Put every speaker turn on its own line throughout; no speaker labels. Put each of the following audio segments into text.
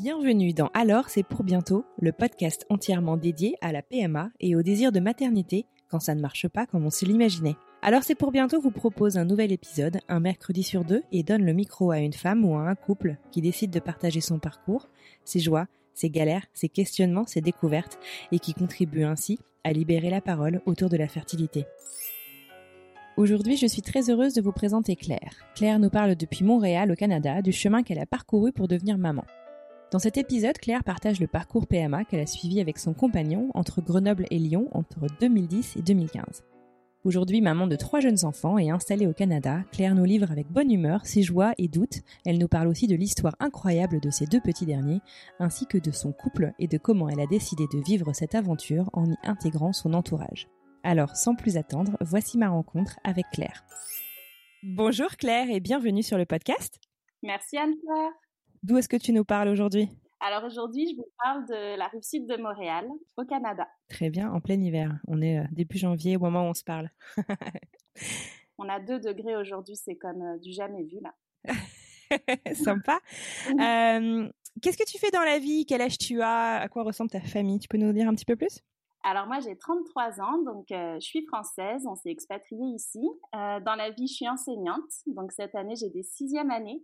Bienvenue dans Alors c'est pour bientôt, le podcast entièrement dédié à la PMA et au désir de maternité quand ça ne marche pas comme on se l'imaginait. Alors c'est pour bientôt vous propose un nouvel épisode, un mercredi sur deux, et donne le micro à une femme ou à un couple qui décide de partager son parcours, ses joies, ses galères, ses questionnements, ses découvertes, et qui contribue ainsi à libérer la parole autour de la fertilité. Aujourd'hui, je suis très heureuse de vous présenter Claire. Claire nous parle depuis Montréal au Canada du chemin qu'elle a parcouru pour devenir maman. Dans cet épisode, Claire partage le parcours PMA qu'elle a suivi avec son compagnon entre Grenoble et Lyon entre 2010 et 2015. Aujourd'hui maman de trois jeunes enfants et installée au Canada, Claire nous livre avec bonne humeur ses joies et doutes. Elle nous parle aussi de l'histoire incroyable de ses deux petits derniers, ainsi que de son couple et de comment elle a décidé de vivre cette aventure en y intégrant son entourage. Alors, sans plus attendre, voici ma rencontre avec Claire. Bonjour Claire et bienvenue sur le podcast.
Merci Anne-Claire.
D'où est-ce que tu nous parles aujourd'hui?
Alors aujourd'hui, je vous parle de la rive sud de Montréal, au Canada.
Très bien, en plein hiver. On est euh, début janvier au moment où on se parle.
on a 2 degrés aujourd'hui, c'est comme euh, du jamais vu là.
Sympa. euh, Qu'est-ce que tu fais dans la vie? Quel âge tu as? À quoi ressemble ta famille? Tu peux nous dire un petit peu plus?
Alors moi j'ai 33 ans, donc euh, je suis française, on s'est expatrié ici. Euh, dans la vie je suis enseignante, donc cette année j'ai des sixième années.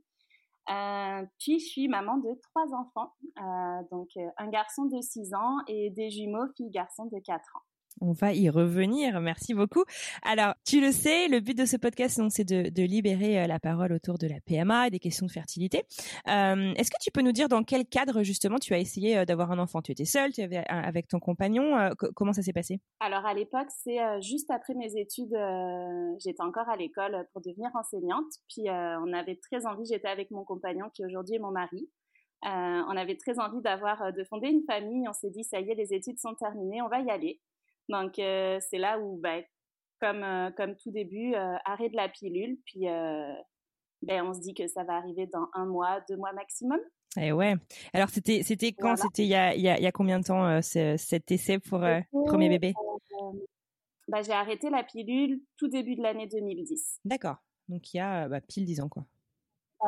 Euh, puis je suis maman de trois enfants, euh, donc euh, un garçon de 6 ans et des jumeaux filles-garçons de 4 ans.
On va y revenir, merci beaucoup. Alors, tu le sais, le but de ce podcast, c'est de, libérer la parole autour de la PMA et des questions de fertilité. Euh, Est-ce que tu peux nous dire dans quel cadre, justement, tu as essayé d'avoir un enfant? Tu étais seule, tu avais avec ton compagnon, euh, comment ça s'est passé?
Alors, à l'époque, c'est euh, juste après mes études, euh, j'étais encore à l'école pour devenir enseignante, puis euh, on avait très envie, j'étais avec mon compagnon qui aujourd'hui est mon mari, euh, on avait très envie d'avoir, de fonder une famille, on s'est dit, ça y est, les études sont terminées, on va y aller. Donc, euh, c'est là où, ben, comme, euh, comme tout début, euh, arrêt de la pilule, puis ben, on se dit que ça va arriver dans un mois, deux mois maximum.
Et ouais. Alors, c'était c'était quand? Voilà. C'était il, y a, il, y a, il y a combien de temps cet essai pour premier bébé?
ben, J'ai arrêté la pilule tout début de l'année 2010.
D'accord. Donc, il y a bah, pile dix ans, quoi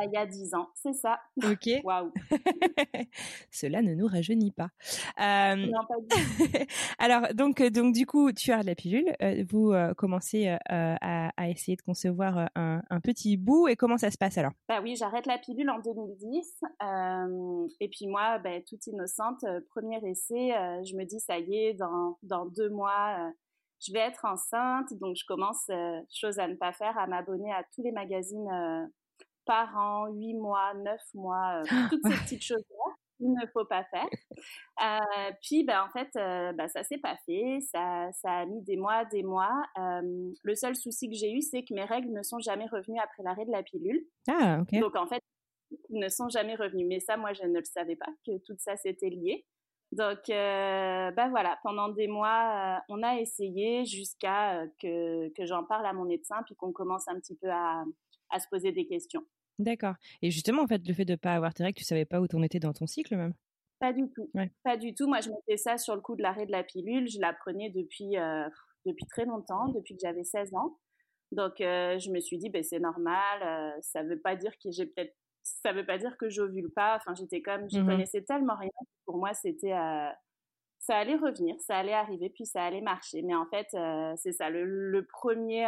il y a dix ans, c'est ça.
Ok.
Waouh.
Cela ne nous rajeunit pas. Euh... Non, pas Alors donc donc du coup tu as la pilule, euh, vous euh, commencez euh, à, à, essayer de concevoir un, un, petit bout et comment ça se passe alors?
Bah oui, j'arrête la pilule en 2010 et puis moi, bah, toute innocente, premier essai, je me dis ça y est, dans dans deux mois je vais être enceinte, donc je commence, chose à ne pas faire, à m'abonner à tous les magazines par an, huit mois, neuf mois, euh, toutes ces petites choses-là il ne faut pas faire. Euh, puis, ben, en fait, euh, ben, ça s'est pas fait. Ça, ça a mis des mois, des mois. Euh, le seul souci que j'ai eu, c'est que mes règles ne sont jamais revenues après l'arrêt de la pilule.
Ah, ok.
Donc, en fait, ne sont jamais revenues. Mais ça, moi, je ne le savais pas, que tout ça s'était lié. Donc, ben voilà, pendant des mois, on a essayé jusqu'à que, que j'en parle à mon médecin, puis qu'on commence un petit peu à, à se poser des questions.
D'accord. Et justement, en fait, le fait de ne pas avoir tes règles, tu savais pas où t'en étais dans ton cycle même?
Pas du tout. Ouais. Pas du tout. Moi, je mettais ça sur le coup de l'arrêt de la pilule. Je la prenais depuis, euh, depuis très longtemps, depuis que j'avais 16 ans. Donc, euh, je me suis dit, ben, c'est normal. Euh, ça veut pas dire que j'ai peut-être. Ça veut pas dire que j'ovule pas. Enfin, j'étais comme. Je mmh connaissais tellement rien. Pour moi, c'était. ça allait revenir, ça allait arriver, puis ça allait marcher. Mais en fait, c'est ça. Le, le premier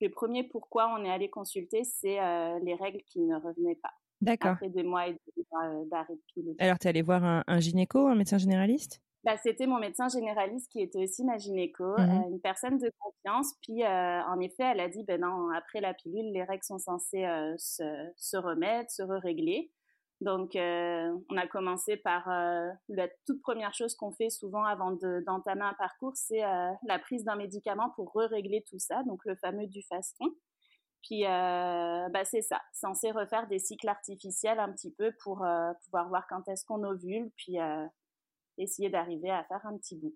le premier pourquoi on est allé consulter, c'est euh, les règles qui ne revenaient pas.
D'accord.
Après des mois et des mois d'arrêt de pilule.
Alors, tu es allé voir un, un, gynéco, un médecin généraliste?
Bah, C'était mon médecin généraliste qui était aussi ma gynéco, mmh. euh, une personne de confiance. Puis, euh, en effet, elle a dit, ben non, après la pilule, les règles sont censées se, se, remettre, se régler. Donc, on a commencé par la toute première chose qu'on fait souvent avant d'entamer un parcours, c'est la prise d'un médicament pour régler tout ça, donc le fameux du faston. Puis, bah, c'est ça, censé refaire des cycles artificiels un petit peu pour pouvoir voir quand est-ce qu'on ovule, puis essayer d'arriver à faire un petit bout.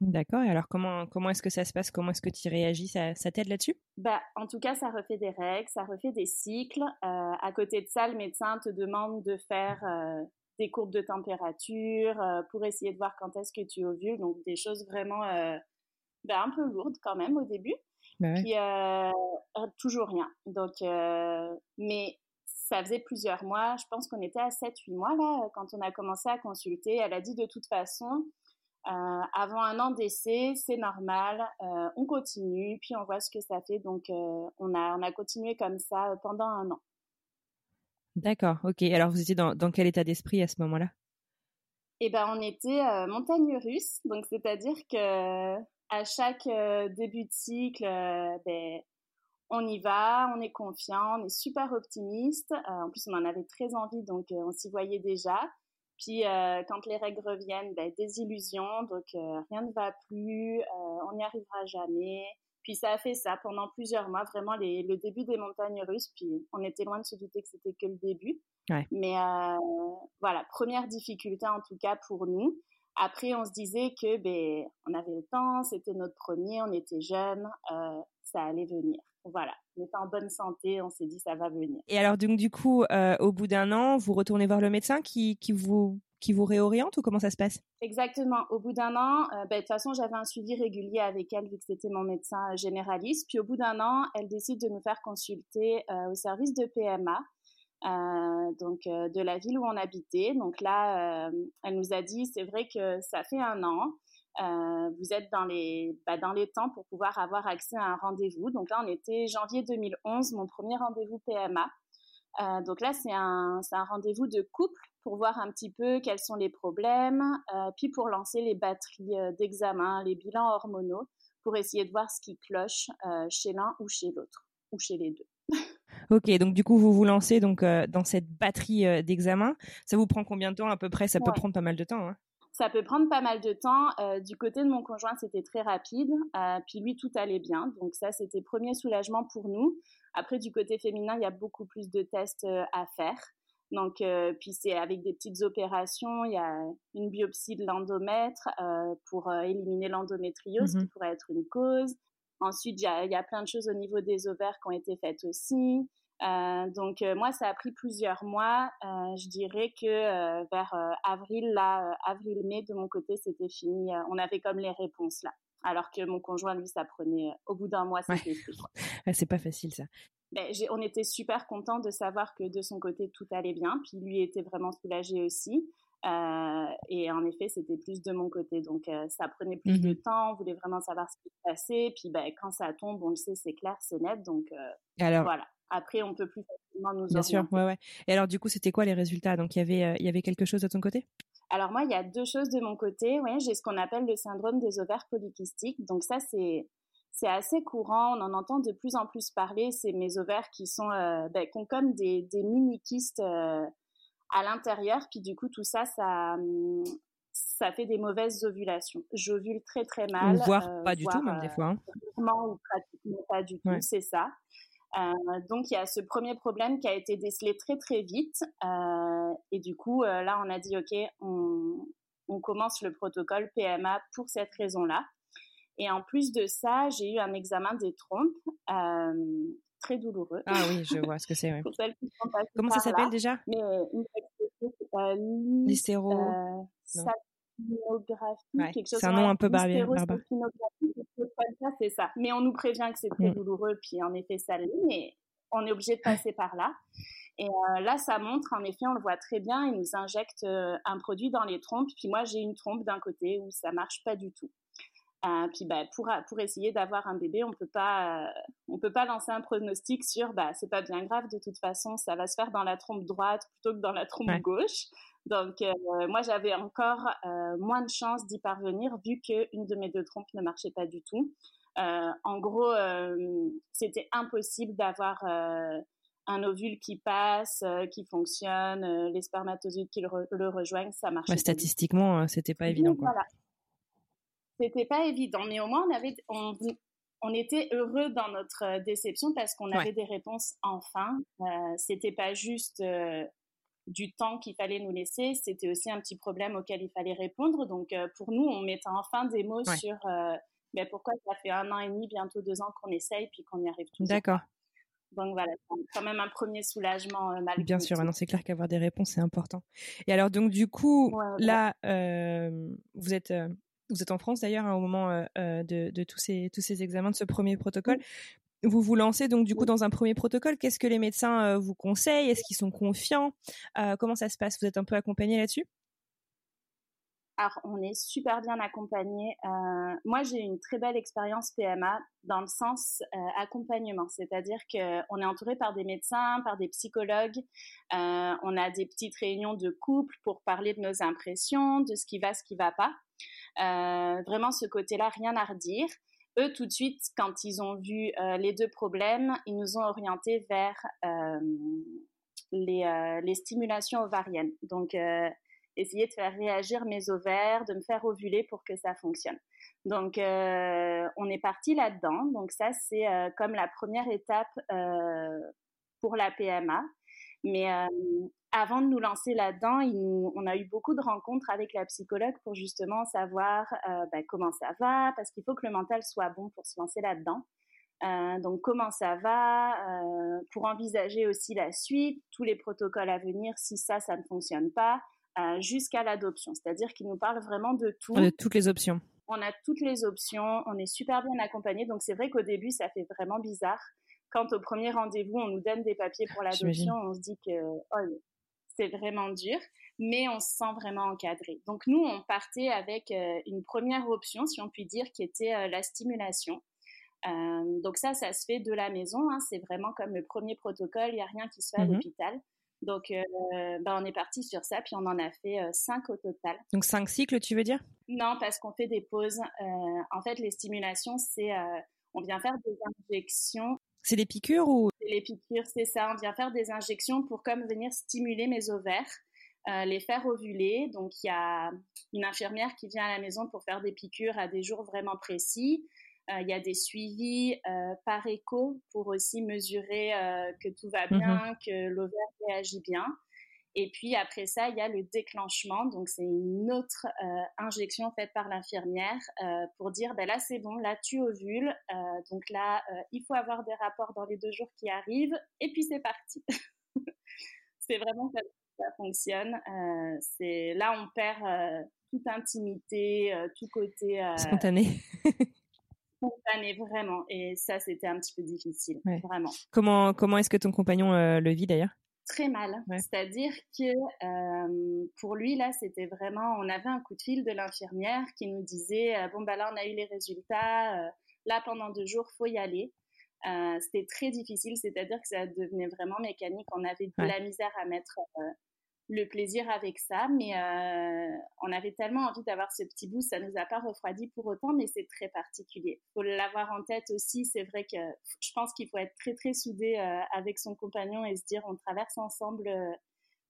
D'accord. Et alors, comment, comment est-ce que ça se passe? Comment est-ce que tu réagis? Ça, ça t'aide là-dessus?
Bah, En tout cas, ça refait des règles, ça refait des cycles. Euh, à côté de ça, le médecin te demande de faire euh, des courbes de température euh, pour essayer de voir quand est-ce que tu ovules. Donc, des choses vraiment bah, un peu lourdes quand même au début. Bah Puis, toujours rien. Donc, mais ça faisait plusieurs mois. Je pense qu'on était à 7-8 mois là quand on a commencé à consulter. Elle a dit de toute façon euh, avant un an d'essai, c'est normal, euh, on continue, puis on voit ce que ça fait. Donc, euh, on, a, on a continué comme ça pendant un an.
D'accord, ok. Alors, vous étiez dans, dans quel état d'esprit à ce moment-là?
Eh ben, on était montagne russe, donc c'est-à-dire que à chaque début de cycle, ben, on y va, on est confiant, on est super optimiste. en plus, on en avait très envie, donc on s'y voyait déjà. Puis euh, quand les règles reviennent, ben, des illusions, donc euh, rien ne va plus, euh, on n'y arrivera jamais. Puis ça a fait ça pendant plusieurs mois, vraiment les, le début des montagnes russes. Puis on était loin de se douter que c'était que le début. Mais voilà, première difficulté en tout cas pour nous. Après, on se disait que ben on avait le temps, c'était notre premier, on était jeunes, ça allait venir. Voilà, on était en bonne santé, on s'est dit ça va venir.
Et alors donc du coup, euh, au bout d'un an, vous retournez voir le médecin qui, qui vous qui vous réoriente ou comment ça se passe?
Exactement. Au bout d'un an, euh, ben, de toute façon, j'avais un suivi régulier avec elle vu que c'était mon médecin généraliste. Puis au bout d'un an, elle décide de nous faire consulter euh, au service de PMA. donc de la ville où on habitait. Donc là, elle nous a dit, c'est vrai que ça fait un an, euh, vous êtes dans les, bah, dans les temps pour pouvoir avoir accès à un rendez-vous. Donc là, on était janvier 2011, mon premier rendez-vous PMA. Euh, donc là, c'est un, un rendez-vous de couple pour voir un petit peu quels sont les problèmes, euh, puis pour lancer les batteries d'examen, les bilans hormonaux, pour essayer de voir ce qui cloche chez l'un ou chez l'autre, ou chez les deux.
Ok, donc du coup, vous vous lancez donc dans cette batterie d'examen. Ça vous prend combien de temps à peu près? Ça peut prendre pas mal de temps. Hein
ça peut prendre pas mal de temps. Euh, du côté de mon conjoint, c'était très rapide. Euh, puis lui, tout allait bien. Donc ça, c'était premier soulagement pour nous. Après, du côté féminin, il y a beaucoup plus de tests euh, à faire. Donc, puis c'est avec des petites opérations. Il y a une biopsie de l'endomètre pour éliminer l'endométriose, qui mhm. pourrait être une cause. Ensuite, il y, a, il y, a, plein de choses au niveau des ovaires qui ont été faites aussi. Euh, donc euh, moi, ça a pris plusieurs mois. Euh, je dirais que vers avril, là, avril-mai, de mon côté, c'était fini. on avait comme les réponses là. Alors que mon conjoint, lui, ça prenait au bout d'un mois, c'était
ouais. C'est pas facile ça.
Ben, on était super content de savoir que de son côté tout allait bien, puis lui était vraiment soulagé aussi. Euh, et en effet, c'était plus de mon côté. Donc, ça prenait plus de mmh temps. On voulait vraiment savoir ce qui se passait. Puis, ben, quand ça tombe, on le sait, c'est clair, c'est net. Donc, Alors, voilà. Après, on peut plus facilement nous
Bien sûr, ouais, ouais. Et alors, du coup, c'était quoi les résultats? Donc, il y avait, euh, il y avait quelque chose de ton côté?
Alors, moi, il y a deux choses de mon côté. Ouais, j'ai ce qu'on appelle le syndrome des ovaires polykystiques. Donc, ça, c'est c'est assez courant, on en entend de plus en plus parler. C'est mes ovaires qui sont, euh, ben, qui ont comme des, des mini kystes euh, à l'intérieur, puis du coup tout ça, ça, ça fait des mauvaises ovulations. J'ovule très très mal,
voire pas du tout même des fois.
Hein. ou pratiquement pas du tout, c'est ça. Euh, donc il y a ce premier problème qui a été décelé très très vite euh, et du coup euh, là on a dit ok on, on, commence le protocole PMA pour cette raison-là. Et en plus de ça j'ai eu un examen des trompes très douloureux.
Ah oui je vois ce que c'est. Comment ça s'appelle déjà? L'hystéro
c'est
un nom un peu barbare.
C'est ça. Mais on nous prévient que c'est très mm. douloureux, puis en effet, ça l'est, mais on est obligé de passer par là. Et euh, là, ça montre, en effet, on le voit très bien, ils nous injectent euh, un produit dans les trompes, puis moi, j'ai une trompe d'un côté où ça marche pas du tout. Euh, puis bah, pour, pour essayer d'avoir un bébé, on peut pas on peut pas lancer un pronostic sur bah c'est pas bien grave de toute façon, ça va se faire dans la trompe droite plutôt que dans la trompe gauche. Donc, euh, moi, j'avais encore euh, moins de chances d'y parvenir vu qu'une de mes deux trompes ne marchait pas du tout. Euh, en gros, c'était impossible d'avoir un ovule qui passe, qui fonctionne, les spermatozoïdes qui le, rejoignent, ça marche.
statistiquement, c'était pas évident. Quoi. Voilà.
C'était pas évident, mais au moins on avait, on, on était heureux dans notre déception parce qu'on avait des réponses enfin. Euh, c'était pas juste du temps qu'il fallait nous laisser, c'était aussi un petit problème auquel il fallait répondre. Donc pour nous, on mettait enfin des mots sur ben, pourquoi ça fait un an et demi, bientôt deux ans qu'on essaye puis qu'on y arrive toujours.
D'accord.
Donc voilà, quand même un premier soulagement euh, malgré
Bien sûr, non, c'est clair qu'avoir des réponses c'est important. Et alors donc du coup, là, vous êtes vous êtes en France d'ailleurs hein, au moment de, de, tous ces tous ces examens de ce premier protocole vous vous lancez donc du coup dans un premier protocole. Qu'est-ce que les médecins euh, vous conseillent? Est-ce qu'ils sont confiants? Euh, Comment ça se passe? Vous êtes un peu accompagné là-dessus?
Alors, on est super bien accompagné. Euh, moi, j'ai une très belle expérience PMA dans le sens accompagnement, c'est-à-dire qu'on est entouré par des médecins, par des psychologues. on a des petites réunions de couple pour parler de nos impressions, de ce qui va, ce qui va pas. Vraiment, ce côté-là, rien à redire eux, tout de suite, quand ils ont vu euh, les deux problèmes, ils nous ont orientés vers euh, euh, les, stimulations ovariennes. Donc, essayer de faire réagir mes ovaires, de me faire ovuler pour que ça fonctionne. Donc, on est parti là-dedans. Donc, ça, c'est comme la première étape pour la PMA. Mais avant de nous lancer là-dedans, on a eu beaucoup de rencontres avec la psychologue pour justement savoir euh, ben, comment ça va, parce qu'il faut que le mental soit bon pour se lancer là-dedans. Euh, donc comment ça va, euh, pour envisager aussi la suite, tous les protocoles à venir si ça, ça ne fonctionne pas, jusqu'à l'adoption. C'est-à-dire qu'il nous parle vraiment de tout.
De toutes les options.
On a toutes les options, on est super bien accompagné. Donc c'est vrai qu'au début, ça fait vraiment bizarre quand au premier rendez-vous, on nous donne des papiers pour l'adoption, on se dit que oh, c'est vraiment dur, mais on se sent vraiment encadré. Donc nous, on partait avec euh, une première option, si on peut dire, qui était euh, la stimulation. Euh, donc ça, ça se fait de la maison. Hein. c'est vraiment comme le premier protocole. Il n'y a rien qui se fait à mmh l'hôpital. Donc, ben, on est parti sur ça, puis on en a fait cinq au total.
Donc cinq cycles, tu veux dire?
Non, parce qu'on fait des pauses. en fait, les stimulations, c'est on vient faire des injections
c'est des piqûres ou?
Les piqûres, c'est ça. On vient faire des injections pour comme venir stimuler mes ovaires, euh, les faire ovuler. Donc il y a une infirmière qui vient à la maison pour faire des piqûres à des jours vraiment précis. Euh, il y a des suivis euh, par écho pour aussi mesurer que tout va mmh bien, que l'ovaire réagit bien. Et puis après ça, il y a le déclenchement. Donc c'est une autre euh, injection faite par l'infirmière euh, pour dire ben là c'est bon, là tu ovules. Euh, donc là il faut avoir des rapports dans les deux jours qui arrivent. Et puis c'est parti. c'est vraiment ça, ça fonctionne. c'est là on perd toute intimité, tout côté
spontané.
spontané vraiment. Et ça c'était un petit peu difficile, vraiment.
Comment comment est-ce que ton compagnon le vit d'ailleurs?
Très mal. C'est-à-dire que euh, pour lui, là, c'était vraiment, on avait un coup de fil de l'infirmière qui nous disait, euh, bon, bah là, on a eu les résultats, euh, là, pendant deux jours, faut y aller. c'était très difficile, c'est-à-dire que ça devenait vraiment mécanique. On avait de la misère à mettre le plaisir avec ça, mais euh, on avait tellement envie d'avoir ce petit bout, ça nous a pas refroidi pour autant, mais c'est très particulier. Faut l'avoir en tête aussi. C'est vrai que je pense qu'il faut être très très soudé euh, avec son compagnon et se dire on traverse ensemble euh,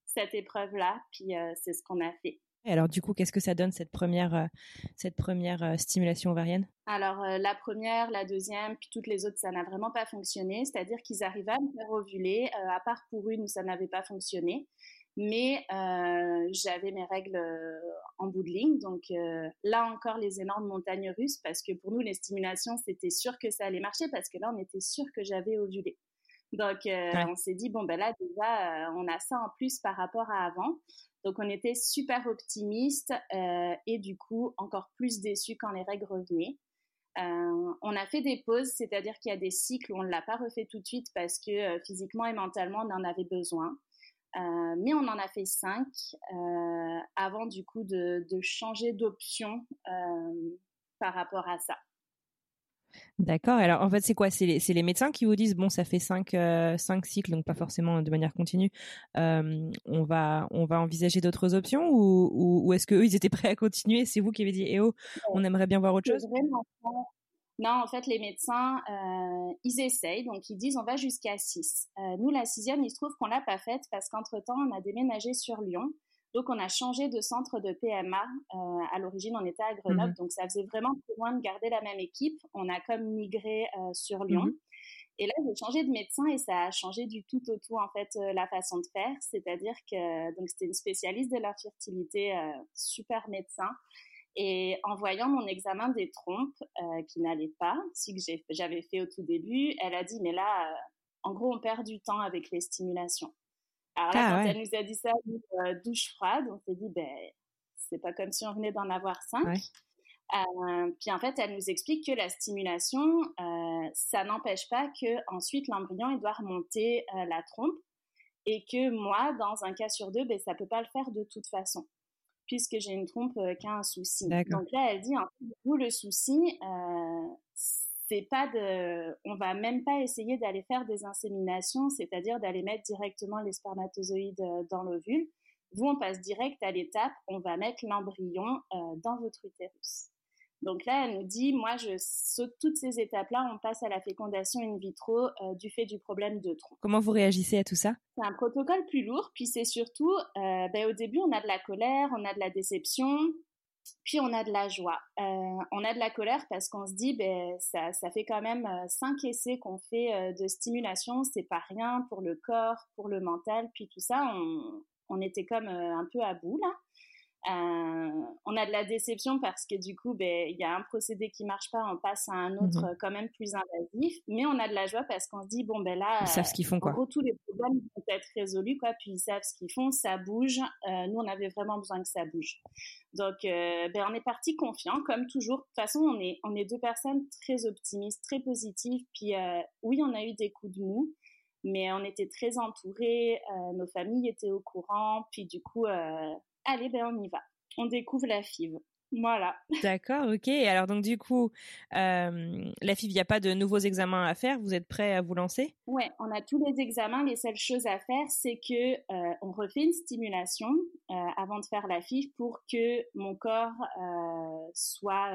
cette épreuve-là, puis c'est ce qu'on a fait.
Et alors du coup, qu'est-ce que ça donne cette première cette première stimulation ovarienne?
Alors la première, la deuxième, puis toutes les autres, ça n'a vraiment pas fonctionné. C'est-à-dire qu'ils arrivaient à me faire ovuler, à part pour une où ça n'avait pas fonctionné. Mais euh, j'avais mes règles euh, en bout de ligne. Donc euh, là encore, les énormes montagnes russes, parce que pour nous, les stimulations, c'était sûr que ça allait marcher, parce que là, on était sûr que j'avais ovulé. Donc on s'est dit, bon, ben là, déjà, on a ça en plus par rapport à avant. Donc on était super optimiste et du coup, encore plus déçus quand les règles revenaient. on a fait des pauses, c'est-à-dire qu'il y a des cycles où on ne l'a pas refait tout de suite parce que physiquement et mentalement, on en avait besoin. Euh, mais on en a fait cinq euh, avant du coup de, changer d'option euh, par rapport à ça.
D'accord. Alors en fait, c'est quoi? C'est les, médecins qui vous disent bon, ça fait cinq, cinq cycles, donc pas forcément de manière continue. on va on va envisager d'autres options ou, est-ce que eux ils étaient prêts à continuer? C'est vous qui avez dit eh oh, on aimerait bien voir autre chose?
Non, en fait, les médecins, euh, ils essayent, donc ils disent on va jusqu'à 6. Euh, nous, la sixième, il se trouve qu'on l'a pas faite parce qu'entre-temps, on a déménagé sur Lyon. Donc, on a changé de centre de PMA. Euh, à l'origine, on était à Grenoble, mhm. donc ça faisait vraiment plus loin de garder la même équipe. On a comme migré sur Lyon. Mhm. Et là, j'ai changé de médecin et ça a changé du tout au tout, en fait, la façon de faire. C'est-à-dire que, donc, c'était une spécialiste de la fertilité, super médecin. Et en voyant mon examen des trompes euh, qui n'allait pas, ce que j'avais fait au tout début, elle a dit mais là, euh, en gros, on perd du temps avec les stimulations. Alors là, ah quand elle nous a dit ça, euh, douche froide, on s'est dit ben c'est pas comme si on venait d'en avoir cinq. puis en fait, elle nous explique que la stimulation, ça n'empêche pas que ensuite l'embryon il doit remonter la trompe et que moi, dans un cas sur deux, ben ça peut pas le faire de toute façon puisque j'ai une trompe euh, qui a un souci. Donc là, elle dit, en fait, vous, le souci, euh, c'est pas de, on va même pas essayer d'aller faire des inséminations, c'est-à-dire d'aller mettre directement les spermatozoïdes euh, dans l'ovule. Vous, on passe direct à l'étape, on va mettre l'embryon dans votre utérus. Donc là, elle nous dit, moi, je saute toutes ces étapes-là, on passe à la fécondation in vitro euh, du fait du problème de tronc.
Comment vous réagissez à tout ça?
C'est un protocole plus lourd, puis c'est surtout, euh, ben, au début, on a de la colère, on a de la déception, puis on a de la joie. Euh, on a de la colère parce qu'on se dit, ben, ça, ça fait quand même cinq essais qu'on fait de stimulation, c'est pas rien pour le corps, pour le mental, puis tout ça, on, on était comme un peu à bout là. Euh, on a de la déception parce que du coup, ben, il y a un procédé qui marche pas, on passe à un autre mhm. quand même plus invasif. Mais on a de la joie parce qu'on se dit bon ben là,
ils savent ce qu'ils font quoi.
En gros, tous les problèmes vont être résolus quoi, puis ils savent ce qu'ils font, ça bouge. Euh, nous, on avait vraiment besoin que ça bouge. Donc, euh, ben on est parti confiant, comme toujours. De toute façon, on est on est deux personnes très optimistes, très positives. Puis oui, on a eu des coups de mou mais on était très entourés, nos familles étaient au courant, puis du coup, allez, ben on y va. On découvre la FIV. Voilà.
D'accord, ok. Alors donc du coup, euh, la FIV, il n'y a pas de nouveaux examens à faire? Vous êtes prêt à vous lancer?
Ouais, on a tous les examens. Les seules choses à faire, c'est que euh, on refait une stimulation euh, avant de faire la FIV pour que mon corps soit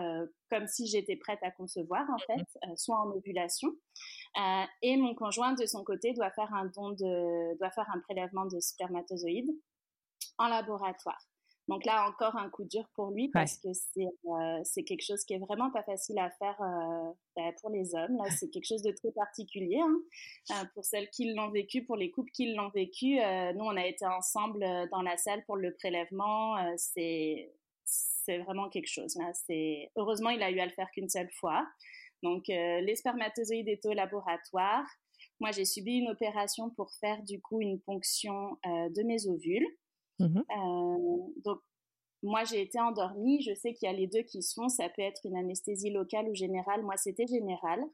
comme si j'étais prête à concevoir en fait, mhm. soit en ovulation. et mon conjoint de son côté doit faire un don de, doit faire un prélèvement de spermatozoïdes en laboratoire. Donc là, encore un coup dur pour lui parce que c'est euh, c'est quelque chose qui est vraiment pas facile à faire euh, ben, pour les hommes. Là, c'est quelque chose de très particulier hein. euh, pour celles qui l'ont vécu, pour les couples qui l'ont vécu. Nous, on a été ensemble dans la salle pour le prélèvement. c'est c'est vraiment quelque chose. Là, c'est heureusement, il a eu à le faire qu'une seule fois. Donc, les spermatozoïdes étaient au laboratoire. Moi, j'ai subi une opération pour faire du coup une ponction de mes ovules. Mmh euh, donc, moi, j'ai été endormie. Je sais qu'il y a les deux qui se font. Ça peut être une anesthésie locale ou générale. Moi, c'était générale.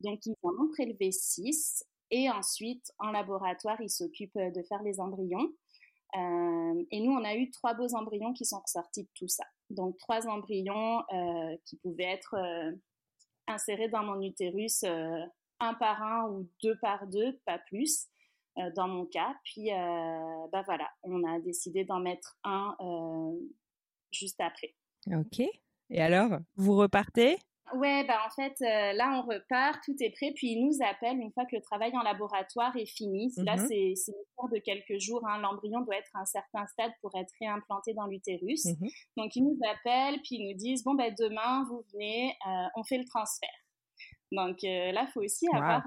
Donc, ils en ont prélevé six. Et ensuite, en laboratoire, ils s'occupent de faire les embryons. Euh, et nous, on a eu trois beaux embryons qui sont ressortis de tout ça. Donc, trois embryons euh, qui pouvaient être insérés dans mon utérus un par un ou deux par deux, pas plus. Euh, dans mon cas. Puis, euh, bah voilà, on a décidé d'en mettre un euh, juste après.
Ok. Et alors, vous repartez?
Ouais, bah en fait, là, on repart, tout est prêt, puis ils nous appellent une fois que le travail en laboratoire est fini. Là, mhm. c'est c'est une de quelques jours. Hein. L'embryon doit être à un certain stade pour être réimplanté dans l'utérus. Mhm. Donc, ils nous appellent, puis ils nous disent, bon, ben demain, vous venez, on fait le transfert. Donc, là, il faut aussi avoir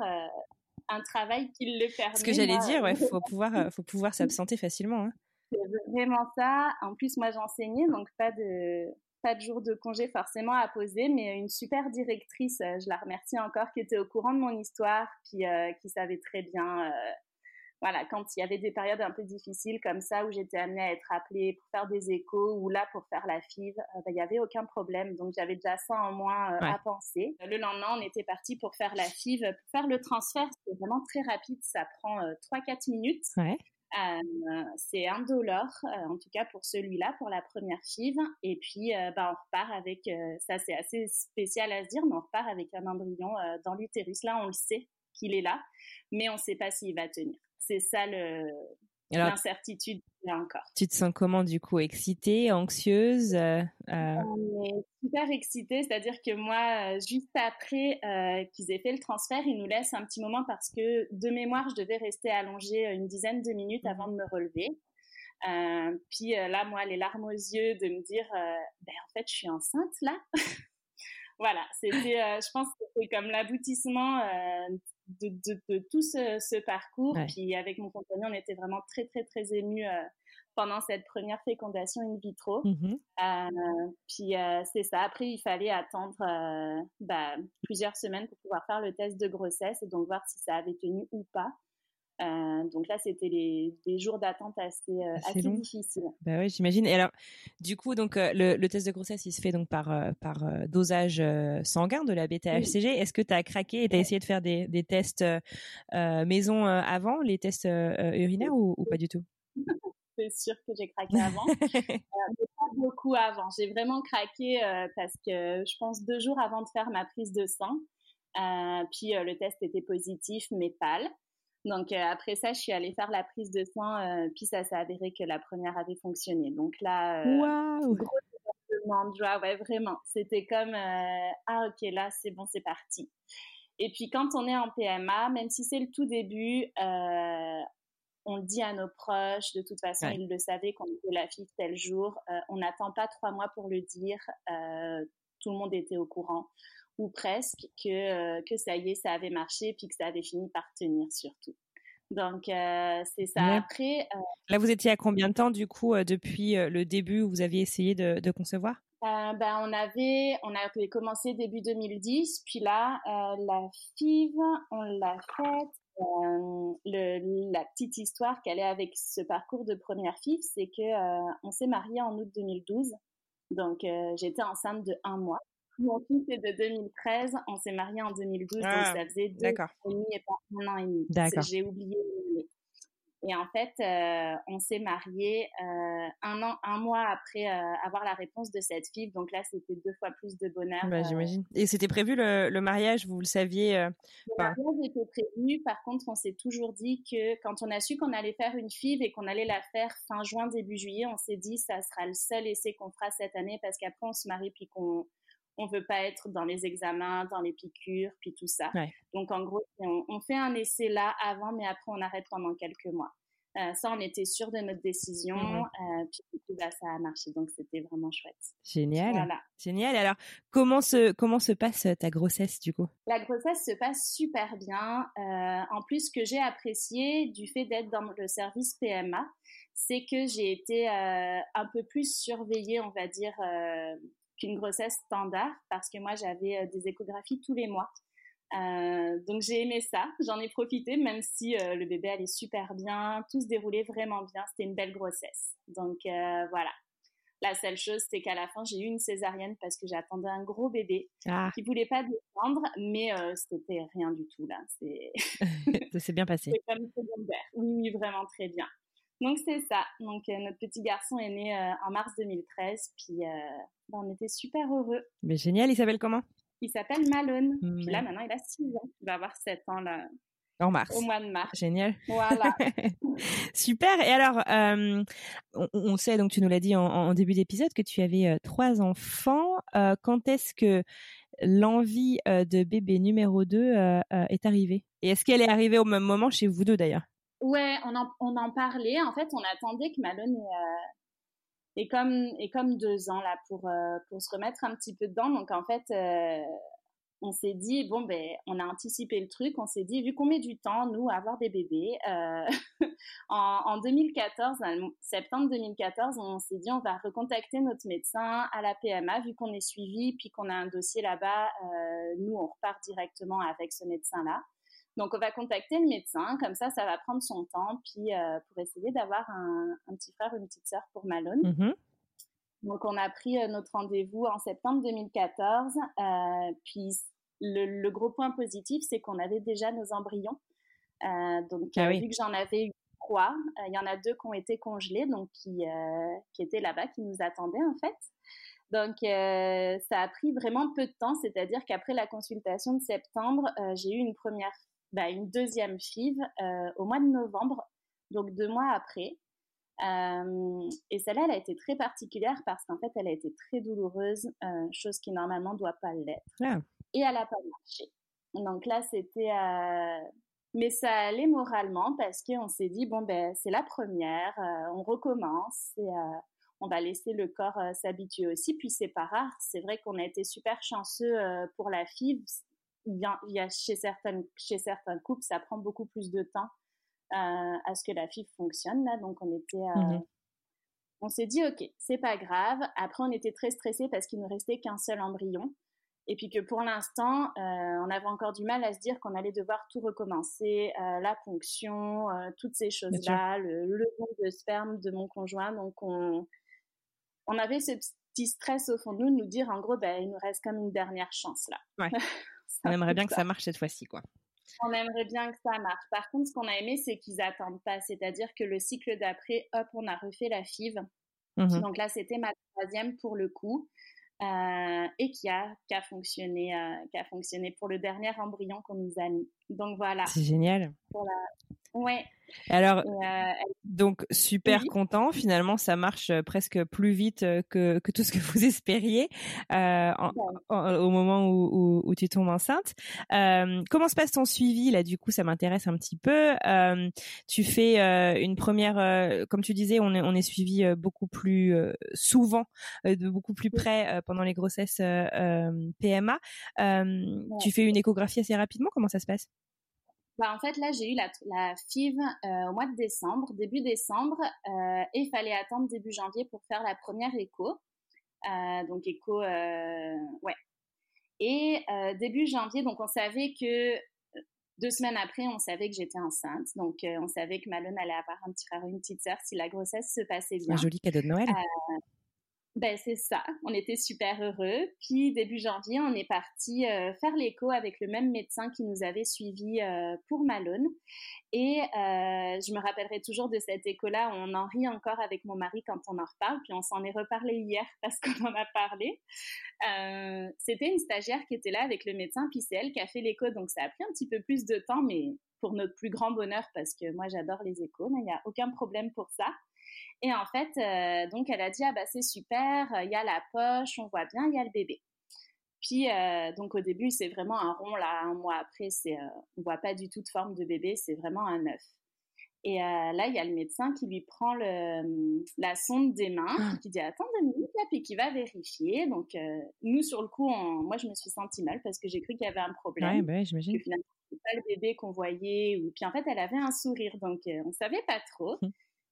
un travail qui le permet.
Ce que j'allais dire, ouais, faut pouvoir, euh, faut pouvoir s'absenter facilement. Hein.
C'est vraiment ça. En plus, moi, j'enseignais, donc pas de, pas de jour de congé forcément à poser, mais une super directrice, euh, je la remercie encore, qui était au courant de mon histoire, puis euh, qui savait très bien voilà, quand il y avait des périodes un peu difficiles comme ça où j'étais amenée à être appelée pour faire des échos ou là pour faire la FIV, euh, bah, il n'y avait aucun problème. Donc j'avais déjà ça en moins euh, à penser. Le lendemain, on était parti pour faire la FIV. Pour faire le transfert, c'est vraiment très rapide. Ça prend 3-4 euh, minutes. Ouais. Euh, c'est indolore, en tout cas pour celui-là, pour la première FIV. Et puis, bah, on repart avec, ça c'est assez spécial à se dire, mais on repart avec un embryon dans l'utérus. Là, on le sait qu'il est là, mais on ne sait pas s'il va tenir. C'est ça le, l'incertitude là encore.
Tu te sens comment du coup? Excitée, anxieuse euh,
euh? On est super excitée, c'est-à-dire que moi, juste après qu'ils aient fait le transfert, ils nous laissent un petit moment parce que de mémoire, je devais rester allongée une dizaine de minutes avant de me relever. puis là, moi, les larmes aux yeux de me dire, ben en fait, je suis enceinte là. voilà, c'était, je pense que c'était comme l'aboutissement de, tout ce, parcours. Puis avec mon compagnon, on était vraiment très, très, très émus euh, pendant cette première fécondation in vitro. Mmh euh, puis euh, c'est ça. Après, il fallait attendre bah, plusieurs semaines pour pouvoir faire le test de grossesse et donc voir si ça avait tenu ou pas. Euh, donc là, c'était des jours d'attente assez, euh, assez, difficiles.
Bah oui, j'imagine. Et alors, du coup, donc euh, le, test de grossesse, il se fait donc par par dosage sanguin de la bêta-HCG. Est-ce que tu as craqué et tu as essayé de faire des, des tests maison avant, les tests urinaires ou, pas du tout?
C'est sûr que j'ai craqué avant, mais pas beaucoup avant. J'ai vraiment craqué parce que je pense deux jours avant de faire ma prise de sang. puis le test était positif mais pâle. Donc euh, après ça, je suis allée faire la prise de soins, euh, puis ça s'est avéré que la première avait fonctionné. Donc là,
euh,
gros département de joie, ouais vraiment. C'était comme ah ok là c'est bon c'est parti. Et puis quand on est en PMA, même si c'est le tout début, on le dit à nos proches. De toute façon, ils le savaient qu'on était la fille tel jour. on n'attend pas trois mois pour le dire. tout le monde était au courant ou presque, que, euh, que ça y est, ça avait marché, puis que ça avait fini par tenir surtout. Donc, euh, c'est ça. Après.
Euh, Là, vous étiez à combien de temps, du coup, depuis le début où vous aviez essayé de, de concevoir?
Ben, on avait, on avait commencé début 2010, puis là, la FIV, on l'a faite. Le, la petite histoire qu'elle est avec ce parcours de première FIV, c'est que on s'est marié en août 2012. Donc, j'étais enceinte de un mois. Mon fils est de 2013, on s'est marié en 2012, donc ah, ça faisait deux ans et demi et pas un an et demi. J'ai oublié Et en fait, euh, on s'est marié euh, un an, un mois après euh, avoir la réponse de cette fille. Donc là, c'était deux fois plus de bonheur.
Bah, j'imagine. Et c'était prévu le, mariage, vous le saviez
Le mariage était prévu. Par contre, on s'est toujours dit que quand on a su qu'on allait faire une fille et qu'on allait la faire fin juin, début juillet, on s'est dit ça sera le seul essai qu'on fera cette année parce qu'après on se marie puis qu'on on veut pas être dans les examens, dans les piqûres, puis tout ça. Donc en gros, on, fait un essai là avant, mais après on arrête pendant quelques mois. Euh, ça, on était sûr de notre décision, mmh euh, puis du coup, bah, ça a marché, donc c'était vraiment chouette.
Génial. Voilà. Génial. Alors, comment se comment se passe ta grossesse du coup?
La grossesse se passe super bien. Euh, en plus, ce que j'ai apprécié du fait d'être dans le service PMA, c'est que j'ai été un peu plus surveillée, on va dire, une grossesse standard parce que moi j'avais euh, des échographies tous les mois. Euh, donc j'ai aimé ça, j'en ai profité même si euh, le bébé allait super bien, tout se déroulait vraiment bien, c'était une belle grossesse. Donc voilà. La seule chose, c'est qu'à la fin, j'ai eu une césarienne parce que j'attendais un gros bébé ah. qui voulait pas descendre, mais c'était rien du tout là. C'est
ça s'est bien passé.
C'est comme secondaire. Oui, oui, vraiment très bien. Donc c'est ça. Donc notre petit garçon est né en mars 2013, puis on était super heureux.
Mais génial, il s'appelle comment?
Il s'appelle Malone. là, maintenant, il a 6 ans. Il va avoir 7 ans là.
En mars.
Au mois de mars.
Génial.
Voilà.
Super. Et alors, euh, on, sait, donc tu nous l'as dit en, début d'épisode, que tu avais euh, trois enfants. Euh, quand est-ce que l'envie de bébé numéro 2 est arrivée? Et est-ce qu'elle est arrivée au même moment chez vous deux d'ailleurs?
Ouais, on en, parlait. En fait, on attendait que Malone comme et comme deux ans là pour euh, pour se remettre un petit peu dedans. Donc en fait, euh, on s'est dit bon ben on a anticipé le truc. On s'est dit vu qu'on met du temps nous à avoir des bébés, euh, en, en 2014, septembre 2014, on s'est dit on va recontacter notre médecin à la PMA vu qu'on est suivi puis qu'on a un dossier là-bas. nous on repart directement avec ce médecin là. Donc, on va contacter le médecin, comme ça, ça va prendre son temps, puis euh, pour essayer d'avoir un, petit frère ou une petite sœur pour Malone. Mm-hmm. Donc, on a pris euh, notre rendez-vous en septembre 2014. Euh, puis, le, gros point positif, c'est qu'on avait déjà nos embryons. donc, ah vu que j'en avais eu trois, il y en a deux qui ont été congelés, donc qui, qui étaient là-bas, qui nous attendaient en fait. Donc, ça a pris vraiment peu de temps, c'est-à-dire qu'après la consultation de septembre, j'ai eu une première bah, une deuxième FIV euh, au mois de novembre donc deux mois après. et celle-là, elle a été très particulière parce qu'en fait, elle a été très douloureuse, chose qui normalement ne doit pas l'être. Ah. Et elle n'a pas marché. Donc là, c'était mais ça allait moralement parce qu'on s'est dit, bon, ben, c'est la première, euh, on recommence et euh, on va laisser le corps euh, s'habituer aussi. Puis c'est pas rare, c'est vrai qu'on a été super chanceux pour la FIV. Il y a, chez, certaines, chez certains couples, ça prend beaucoup plus de temps à ce que la FIV fonctionne. Là. Donc on était. Mmh on s'est dit, OK, c'est pas grave. Après, on était très stressés parce qu'il ne restait qu'un seul embryon. Et puis que pour l'instant, euh, on avait encore du mal à se dire qu'on allait devoir tout recommencer, euh, la ponction, euh, toutes ces choses-là, le, le de sperme de mon conjoint. Donc on, on avait ce petit stress au fond de nous de nous dire en gros, ben, il nous reste comme une dernière chance là.
Ouais. on aimerait bien que ça marche cette fois-ci, quoi.
On aimerait bien que ça marche. Par contre, ce qu'on a aimé, c'est qu'ils attendent pas. C'est-à-dire que le cycle d'après, hop, on a refait la FIV. Mmh Donc là, c'était ma troisième pour le coup. Euh, et qui a, qui a fonctionné, euh, qui a fonctionné pour le dernier embryon qu'on nous a mis. Donc voilà.
C'est génial.
Voilà. Ouais.
Alors, euh, donc super content. Finalement, ça marche euh, presque plus vite euh, que, que tout ce que vous espériez euh, au moment où, où, tu tombes enceinte. Euh, comment se passe ton suivi là? Du coup, ça m'intéresse un petit peu. Tu fais une première, comme tu disais, on est, on est suivi beaucoup plus souvent, de beaucoup plus près pendant les grossesses PMA. Tu fais une échographie assez rapidement? Comment ça se passe?
Bah, en fait, là, j'ai eu la, la FIV euh, au mois de décembre, début décembre, euh, et il fallait attendre début janvier pour faire la première écho. Euh, donc, écho, ouais. Et début janvier, donc on savait que deux semaines après, on savait que j'étais enceinte. Donc, on savait que Malone allait avoir un petit frère ou une petite sœur si la grossesse se passait bien.
Un joli cadeau de Noël.
Ben c'est ça, on était super heureux. Puis début janvier, on est parti euh, faire l'écho avec le même médecin qui nous avait suivis euh, pour Malone. Et euh, je me rappellerai toujours de cette écho-là. On en rit encore avec mon mari quand on en reparle. Puis on s'en est reparlé hier parce qu'on en a parlé. C'était une stagiaire qui était là avec le médecin, puis c'est elle qui a fait l'écho. Donc ça a pris un petit peu plus de temps, mais pour notre plus grand bonheur parce que moi j'adore les échos, il n'y a aucun problème pour ça. Et en fait, euh, donc elle a dit ah bah c'est super, il y a la poche, on voit bien, il y a le bébé. Puis euh, donc au début c'est vraiment un rond là, un mois après c'est euh, on voit pas du tout de forme de bébé, c'est vraiment un œuf. Et là il y a le médecin qui lui prend le, la sonde des mains, ah. qui dit attends deux minutes là, puis qui va vérifier. Donc nous sur le coup, moi je me suis sentie mal parce que j'ai cru qu'il y avait un problème.
Ouais, bah, j'imagine.
Finalement c'était pas le bébé qu'on voyait. Ou puis en fait elle avait un sourire donc on savait pas trop.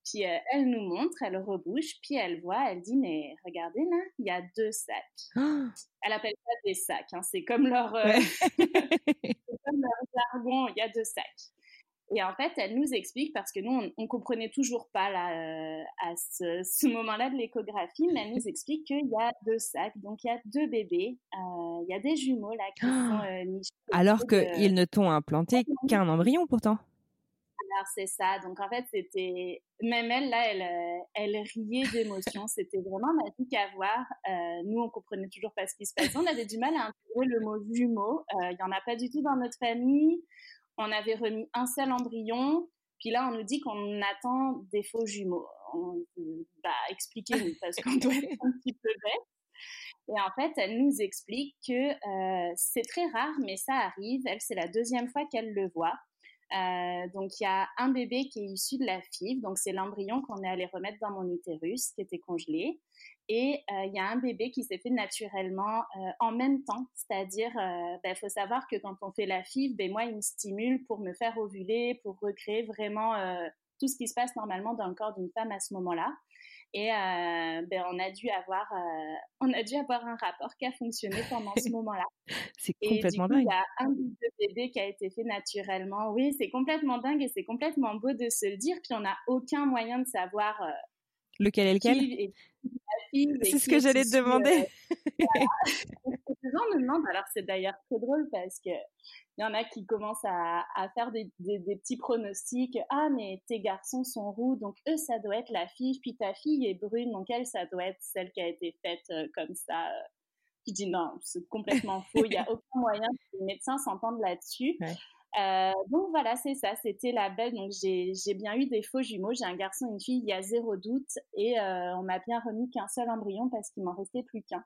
Puis euh, elle nous montre, elle rebouche, puis elle voit, elle dit mais regardez là, il y a deux sacs. Elle appelle ça des sacs, hein, c'est comme leur, euh, comme leur jargon, il y a deux sacs. Et en fait, elle nous explique parce que nous, on, on comprenait toujours pas là, euh, à ce, ce moment-là de l'échographie, mais elle nous explique qu'il y a deux sacs, donc il y a deux bébés, il y a des jumeaux là qui sont nichés.
Alors qu'ils ne t'ont implanté qu'un embryon pourtant
c'est ça. Donc en fait, c'était même elle là, elle, euh, elle riait d'émotion. C'était vraiment magique à voir. Euh, nous, on comprenait toujours pas ce qui se passait. On avait du mal à intégrer le mot jumeau. Euh, il y en a pas du tout dans notre famille. On avait remis un seul embryon. Puis là, on nous dit qu'on attend des faux jumeaux. On, bah, expliquez-nous parce qu'on doit être un petit peu bête. Et en fait, elle nous explique que c'est très rare, mais ça arrive. Elle, c'est la deuxième fois qu'elle le voit. Euh, donc il y a un bébé qui est issu de la FIV, donc c'est l'embryon qu'on est allé remettre dans mon utérus qui était congelé. Et euh, il y a un bébé qui s'est fait naturellement euh, en même temps, c'est-à-dire, il ben, faut savoir que quand on fait la FIV, ben, moi il me stimule pour me faire ovuler, pour recréer vraiment tout ce qui se passe normalement dans le corps d'une femme à ce moment-là. Et euh, ben, on a dû avoir, euh, on a dû avoir un rapport qui a fonctionné pendant ce moment-là.
c'est complètement dingue.
Il y a un bébé qui a été fait naturellement. Oui, c'est complètement dingue et c'est complètement beau de se le dire. Puis on n'a aucun moyen de savoir euh,
lequel est lequel? C'est ce que j'allais te demander.
gens me demandent. Alors c'est d'ailleurs très drôle parce que il y en a qui commencent à, faire des, petits pronostics. Ah, mais tes garçons sont roux, donc eux, ça doit être la fille. Puis ta fille est brune, donc elle, ça doit être celle qui a été faite euh, comme ça. Je dis non, c'est complètement faux. Il n'y a aucun moyen que les médecins s'entendent là-dessus. Euh, donc voilà, c'est ça, c'était la belle. Donc j'ai bien eu des faux jumeaux. J'ai un garçon et une fille, il y a zéro doute. Et euh, on m'a bien remis qu'un seul embryon parce qu'il m'en restait plus qu'un.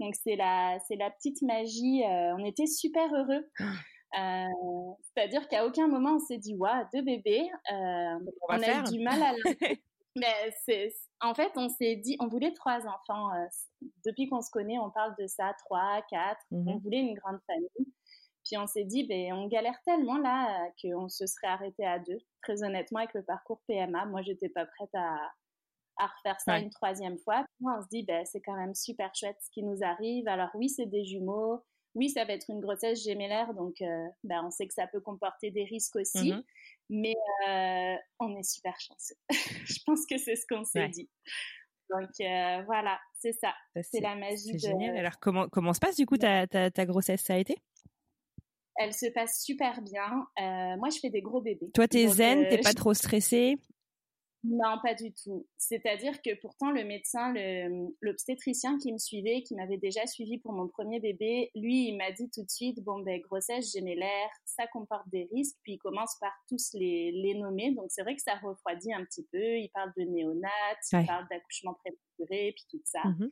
Donc c'est la, c'est la petite magie. Euh, on était super heureux. C'est-à-dire qu'à aucun moment on s'est dit, waouh, deux bébés. on, on a eu du mal à. Mais c'est, en fait, on s'est dit, on voulait trois enfants. depuis qu'on se connaît, on parle de ça, trois, quatre. On voulait une grande famille. Puis on s'est dit, ben, on galère tellement là qu'on se serait arrêté à deux. Très honnêtement, avec le parcours PMA, moi, j'étais pas prête à, à refaire ça une troisième fois. Puis on se dit, ben, c'est quand même super chouette ce qui nous arrive. Alors oui, c'est des jumeaux. Oui, ça va être une grossesse gémellaire, donc euh, ben, on sait que ça peut comporter des risques aussi. Mmh mais euh, on est super chanceux. Je pense que c'est ce qu'on s'est dit. Donc euh, voilà, c'est ça. C'est la magie.
C'est génial. Alors comment, comment se passe du coup ta, ta, ta grossesse? Ça a été?
Elle se passe super bien. Moi, je fais des gros bébés.
Toi, t'es zen, t'es pas trop stressée?
Non, pas du tout. C'est-à-dire que pourtant, le médecin, l'obstétricien qui me suivait, qui m'avait déjà suivi pour mon premier bébé, lui, il m'a dit tout de suite, bon, ben, grossesse gémellaire, ça comporte des risques, puis il commence par tous les, les nommer. Donc, c'est vrai que ça refroidit un petit peu. Il parle de néonat, il parle d'accouchement prématuré, puis tout ça. Mmh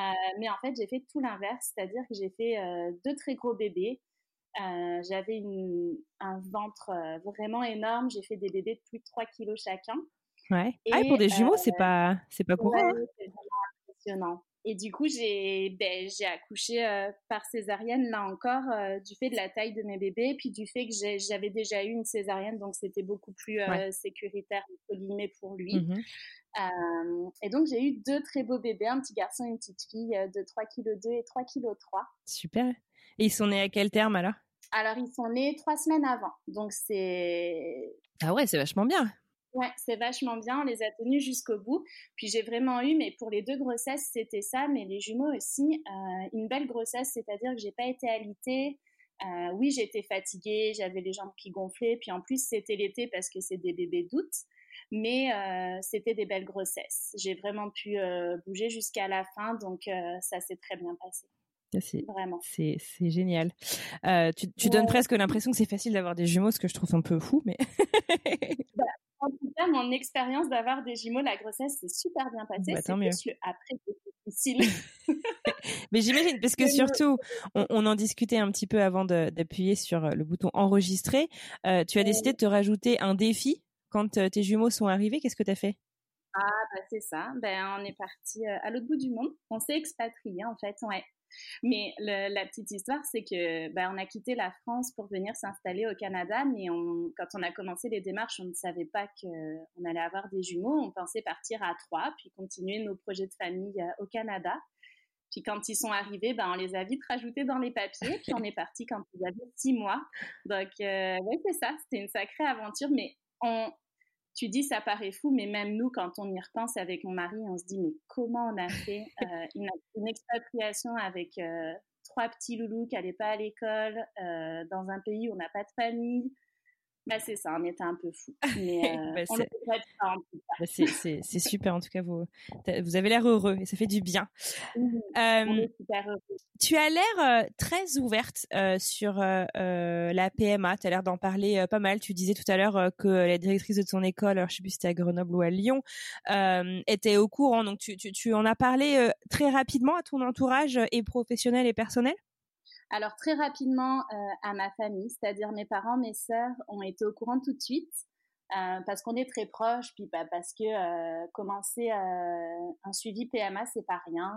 euh, mais en fait, j'ai fait tout l'inverse, c'est-à-dire que j'ai fait deux très gros bébés. Euh, j'avais un ventre euh, vraiment énorme. J'ai fait des bébés de plus de 3 kilos chacun.
Ouais. ah, et pour des jumeaux, c'est pas, c'est pas courant.
Hein. c'est vraiment impressionnant. Et du coup, j'ai, ben, j'ai accouché par césarienne là encore du fait de la taille de mes bébés, puis du fait que j'avais déjà eu une césarienne, donc c'était beaucoup plus sécuritaire entre guillemets pour lui. Mmh et donc j'ai eu deux très beaux bébés, un petit garçon et une petite fille de 3 kg 2 et 3 kg 3.
Super. Et ils sont nés à quel terme alors?
Alors, ils sont nés trois semaines avant. Donc, c'est.
Ah ouais, c'est vachement bien.
Ouais, c'est vachement bien. On les a tenus jusqu'au bout. Puis j'ai vraiment eu, mais pour les deux grossesses, c'était ça. Mais les jumeaux aussi, euh, une belle grossesse, c'est-à-dire que j'ai pas été alitée. Euh, oui, j'étais fatiguée, j'avais les jambes qui gonflaient. Puis en plus, c'était l'été parce que c'est des bébés d'août. Mais euh, c'était des belles grossesses. J'ai vraiment pu bouger jusqu'à la fin, donc ça s'est très bien passé.
C'est vraiment. C'est génial. Euh, tu, tu donnes presque l'impression que c'est facile d'avoir des jumeaux, ce que je trouve un peu fou, mais.
bah, en tout cas, mon expérience d'avoir des jumeaux, la grossesse s'est super bien passée. Bah, tant mieux. après, c'est difficile.
mais j'imagine, parce que surtout, on, on, en discutait un petit peu avant d'appuyer sur le bouton enregistrer. Euh, tu as décidé de te rajouter un défi quand euh, tes jumeaux sont arrivés. Qu'est-ce que tu as fait?
Ah, bah, c'est ça. Ben, on est parti euh, à l'autre bout du monde. On s'est expatrié, en fait. Ouais. Mais la petite histoire, c'est que ben, on a quitté la France pour venir s'installer au Canada, mais quand on a commencé les démarches, on ne savait pas qu'on allait avoir des jumeaux. On pensait partir à trois, puis continuer nos projets de famille euh, au Canada. Puis quand ils sont arrivés, ben, on les a vite rajoutés dans les papiers, puis on est parti quand ils avaient six mois. Donc, euh, c'est ça, c'était une sacrée aventure, mais on, tu dis ça paraît fou, mais même nous, quand on y repense avec mon mari, on se dit mais comment on a fait euh, une, expatriation avec euh, trois petits loulous qui n'allaient pas à l'école euh, dans un pays où on n'a pas de famille, bah, c'est ça, on était un peu fou. Mais euh, bah,
bah, c'est super, en tout cas, vous, vous avez l'air heureux et ça fait du bien. euh, tu as l'air euh, très ouverte sur la PMA, tu as l'air d'en parler pas mal. Tu disais tout à l'heure que la directrice de ton école, alors je sais plus si c'était à Grenoble ou à Lyon, était au courant. Donc tu, tu, tu en as parlé très rapidement à ton entourage et professionnel et personnel?
Alors très rapidement euh, à ma famille, c'est-à-dire mes parents, mes sœurs ont été au courant tout de suite euh, parce qu'on est très proches, puis bah, parce que euh, commencer un suivi PMA c'est pas rien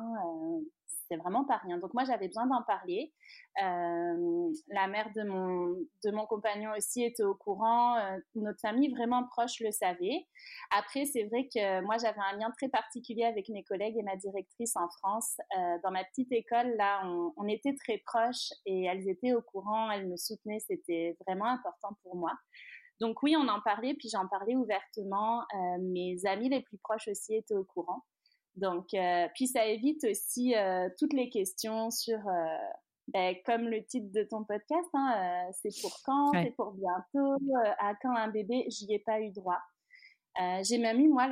c'était vraiment pas rien. Donc moi j'avais besoin d'en parler. Euh, la mère de mon de mon compagnon aussi était au courant. Euh, notre famille vraiment proche le savait. Après c'est vrai que moi j'avais un lien très particulier avec mes collègues et ma directrice en France. Euh, dans ma petite école là, on, était très proches et elles étaient au courant. Elles me soutenaient. C'était vraiment important pour moi. Donc oui, on en parlait, puis j'en parlais ouvertement. mes amis les plus proches aussi étaient au courant. Donc, euh, puis ça évite aussi euh, toutes les questions sur, euh, ben, comme le titre de ton podcast, hein, c'est pour quand, c'est pour bientôt, à quand un bébé, j'y ai pas eu droit. J'ai même eu, moi,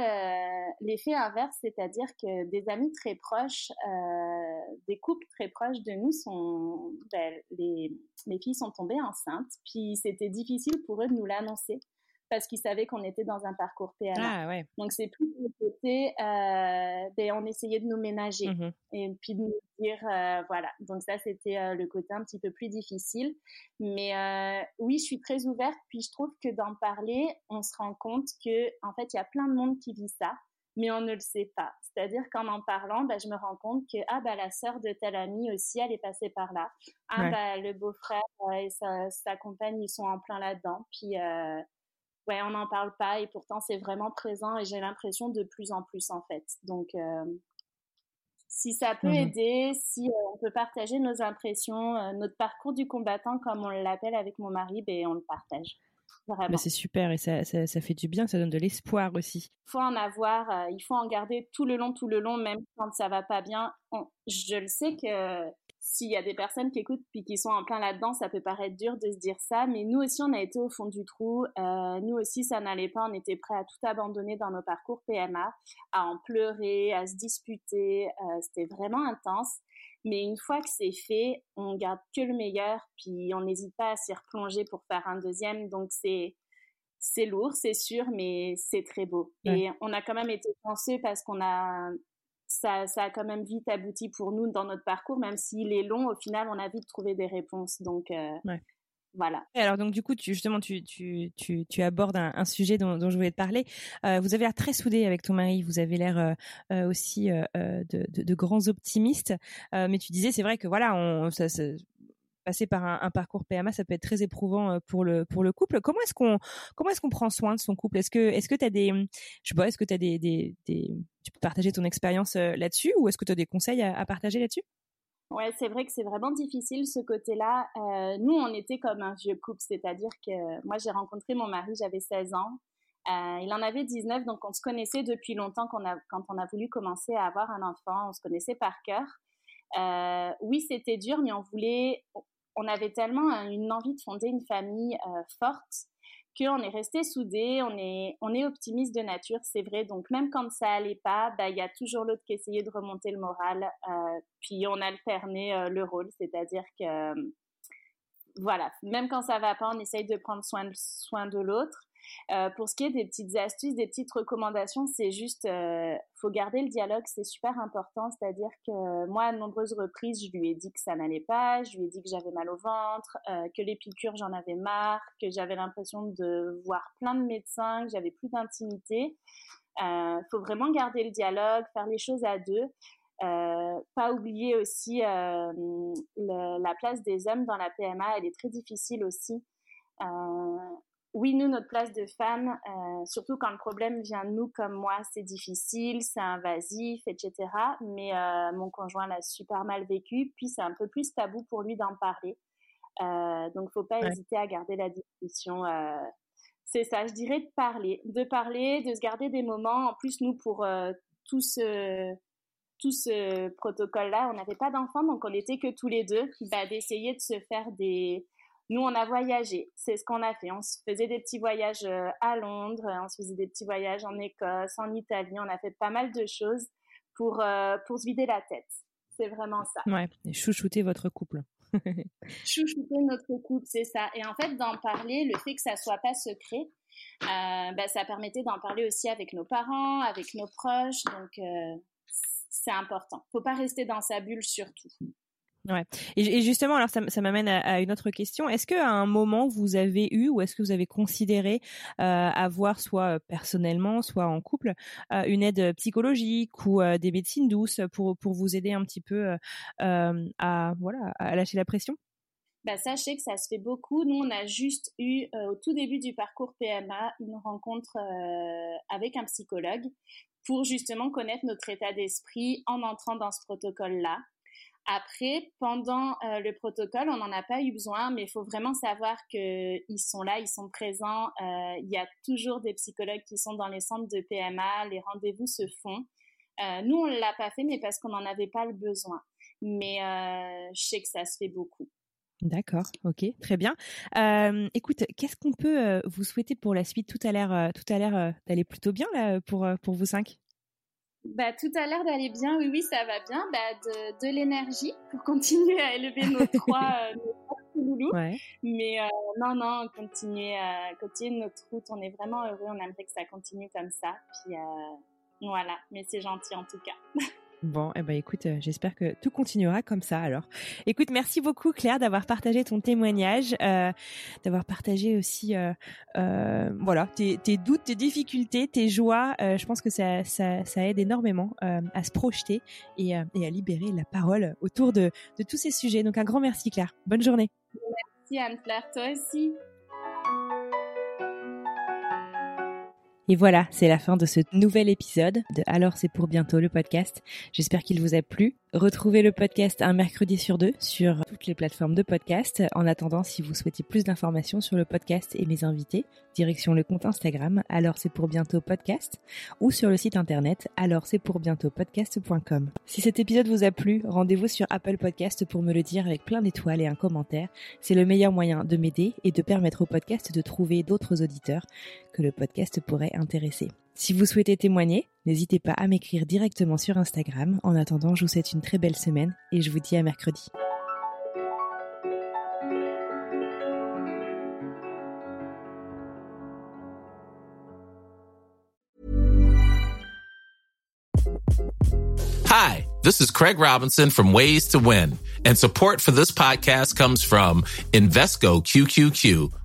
l'effet inverse, c'est-à-dire que des amis très proches, des couples très proches de nous sont, ben, les, les filles sont tombées enceintes, puis c'était difficile pour eux de nous l'annoncer parce qu'ils savaient qu'on était dans un parcours PMA.
Ah, ouais.
Donc, c'est plus le côté, euh, ben, on essayait de nous ménager
Mmh
et puis de nous dire, euh, voilà. Donc, ça, c'était euh, le côté un petit peu plus difficile. Mais euh, oui, je suis très ouverte, puis je trouve que d'en parler, on se rend compte que, en fait, il y a plein de monde qui vit ça, mais on ne le sait pas. C'est-à-dire qu'en en parlant, ben, je me rends compte que, ah, bah, la sœur de telle amie aussi, elle est passée par là. Ah,
Ouais.
bah, le beau-frère et sa, sa compagne, ils sont en plein là-dedans. Puis, ouais, on n'en parle pas et pourtant c'est vraiment présent et j'ai l'impression de plus en plus en fait. Donc, euh, si ça peut
Mhm.
aider, si euh, on peut partager nos impressions, euh, notre parcours du combattant comme on l'appelle avec mon mari, ben on le partage.
Bah, c'est super et ça, ça, ça fait du bien, ça donne de l'espoir aussi.
Il faut en avoir, euh, il faut en garder tout le long, tout le long, même quand ça va pas bien. On- je le sais que s'il y a des personnes qui écoutent puis qui sont en plein là-dedans, ça peut paraître dur de se dire ça, mais nous aussi on a été au fond du trou. Euh, nous aussi ça n'allait pas, on était prêts à tout abandonner dans nos parcours PMA, à en pleurer, à se disputer. Euh, C'était vraiment intense. Mais une fois que c'est fait, on garde que le meilleur, puis on n'hésite pas à s'y replonger pour faire un deuxième. Donc c'est c'est lourd, c'est sûr, mais c'est très beau.
Ouais.
Et on a quand même été chanceux parce qu'on a ça, ça a quand même vite abouti pour nous dans notre parcours, même s'il est long. Au final, on a vite trouvé des réponses. Donc euh,
Ouais.
voilà.
Et alors donc du coup, tu, justement, tu, tu, tu, tu abordes un, un sujet dont, dont je voulais te parler. Euh, vous avez l'air très soudés avec ton mari. Vous avez l'air euh, euh, aussi euh, de, de, de grands optimistes. Mais tu disais, c'est vrai que voilà, on, ça, ça- passer par un, parcours PMA, ça peut être très éprouvant euh, pour le pour le couple. Comment est-ce qu'on comment est-ce qu'on prend soin de son couple? Est-ce que est-ce que tu as des je sais pas, est-ce que tu des, des, tu peux partager ton expérience euh, là-dessus? Ou est-ce que tu as des conseils à, partager là-dessus?
Ouais, c'est vrai que c'est vraiment difficile ce côté-là. Euh, nous, on était comme un vieux couple, c'est-à-dire que moi, j'ai rencontré mon mari, j'avais 16 ans. Il en avait 19, donc on se connaissait depuis longtemps quand on a voulu commencer à avoir un enfant, on se connaissait par cœur. Oui, c'était dur, mais on voulait, on avait tellement un- une envie de fonder une famille euh, forte qu'on est resté soudés, on est, on est optimiste de nature, c'est vrai. Donc même quand ça allait pas, bah, il y a toujours l'autre qui essayait de remonter le moral. euh, puis on alternait euh, le rôle, c'est-à-dire que euh, voilà, même quand ça va pas, on essaye de prendre soin de l'autre. Euh, pour ce qui est des petites astuces, des petites recommandations, c'est juste, euh, faut garder le dialogue, c'est super important. C'est-à-dire que moi, à de nombreuses reprises, je lui ai dit que ça n'allait pas, je lui ai dit que j'avais mal au ventre, euh, que les piqûres, j'en avais marre, que j'avais l'impression de voir plein de médecins, que j'avais plus d'intimité. Euh, faut vraiment garder le dialogue, faire les choses à deux. Euh, pas oublier aussi la place des hommes dans la PMA, elle est très difficile aussi. Oui, nous, notre place de femme, euh, surtout quand le problème vient de nous comme moi, c'est difficile, c'est invasif, etc. Mais euh, mon conjoint l'a super mal vécu, puis c'est un peu plus tabou pour lui d'en parler. Euh, donc, faut pas
Ouais.
hésiter à garder la discussion. euh, c'est ça, je dirais de parler, de parler, de se garder des moments. En plus, nous, pour tout ce tout ce protocole-là, on n'avait pas d'enfants, donc on n'était que tous les deux, bah, d'essayer de se faire des... Nous, on a voyagé, c'est ce qu'on a fait. On se faisait des petits voyages euh, à Londres, on se faisait des petits voyages en Écosse, en Italie, on a fait pas mal de choses pour, euh, pour se vider la tête. C'est vraiment ça.
Ouais, et chouchouter votre couple.
Chouchouter notre couple, c'est ça. Et en fait, d'en parler, le fait que ça soit pas secret, euh, bah, ça permettait d'en parler aussi avec nos parents, avec nos proches, donc euh, c'est important. Faut pas rester dans sa bulle surtout.
Ouais. Et, justement, ça, m'amène à, une autre question. Est-ce que à un moment vous avez eu ou est-ce que vous avez considéré euh, avoir soit euh, personnellement, soit en couple, euh, une aide psychologique ou des médecines douces pour vous aider un petit peu à voilà à lâcher la pression?
Bah, sachez que ça se fait beaucoup. Nous, on a juste eu, au tout début du parcours PMA, une rencontre avec un psychologue pour justement connaître notre état d'esprit en entrant dans ce protocole-là. Après, pendant euh, le protocole, on n'en a pas eu besoin, mais il faut vraiment savoir qu'ils sont là, ils sont présents. Euh, il y a toujours des psychologues qui sont dans les centres de PMA, les rendez-vous se font. Euh, nous, on ne l'a pas fait, mais parce qu'on n'en avait pas le besoin. Mais je sais que ça se fait beaucoup.
D'accord, ok, très bien. Écoute, qu'est-ce qu'on peut vous souhaiter pour la suite? Tout a l'air, tout à l'air d'aller plutôt bien là pour pour vous cinq.
Bah, tout a l'air d'aller bien, oui, oui, ça va bien. Bah, de, de l'énergie pour continuer à élever nos trois, nos loulous. Mais non, non, continuer, continuer notre route. On est vraiment heureux. On aimerait que ça continue comme ça. Puis voilà, mais c'est gentil en tout cas.
Bon, eh ben écoute, euh, j'espère que tout continuera comme ça alors. Écoute, merci beaucoup Claire d'avoir partagé ton témoignage, euh, d'avoir partagé aussi, euh, voilà, tes, tes, doutes, tes difficultés, tes joies. Je pense que ça, aide énormément à se projeter et, et, à libérer la parole autour de, de tous ces sujets. Donc un grand merci Claire. Bonne journée.
Merci Anne-Claire, toi aussi.
Et voilà, c'est la fin de ce nouvel épisode de Alors c'est pour bientôt le podcast. J'espère qu'il vous a plu. Retrouvez le podcast un mercredi sur deux sur toutes les plateformes de podcast. En attendant, si vous souhaitez plus d'informations sur le podcast et mes invités, direction le compte Instagram alors c'est pour bientôt podcast ou sur le site internet alors c'est pour bientôt podcast.com. Si cet épisode vous a plu, rendez-vous sur Apple Podcast pour me le dire avec plein d'étoiles et un commentaire. C'est le meilleur moyen de m'aider et de permettre au podcast de trouver d'autres auditeurs que le podcast pourrait intéresser. Si vous souhaitez témoigner, n'hésitez pas à m'écrire directement sur Instagram. En attendant, je vous souhaite une très belle semaine et je vous dis à mercredi.
Hi, this is Craig Robinson from Ways to Win, and support for this podcast comes from Invesco QQQ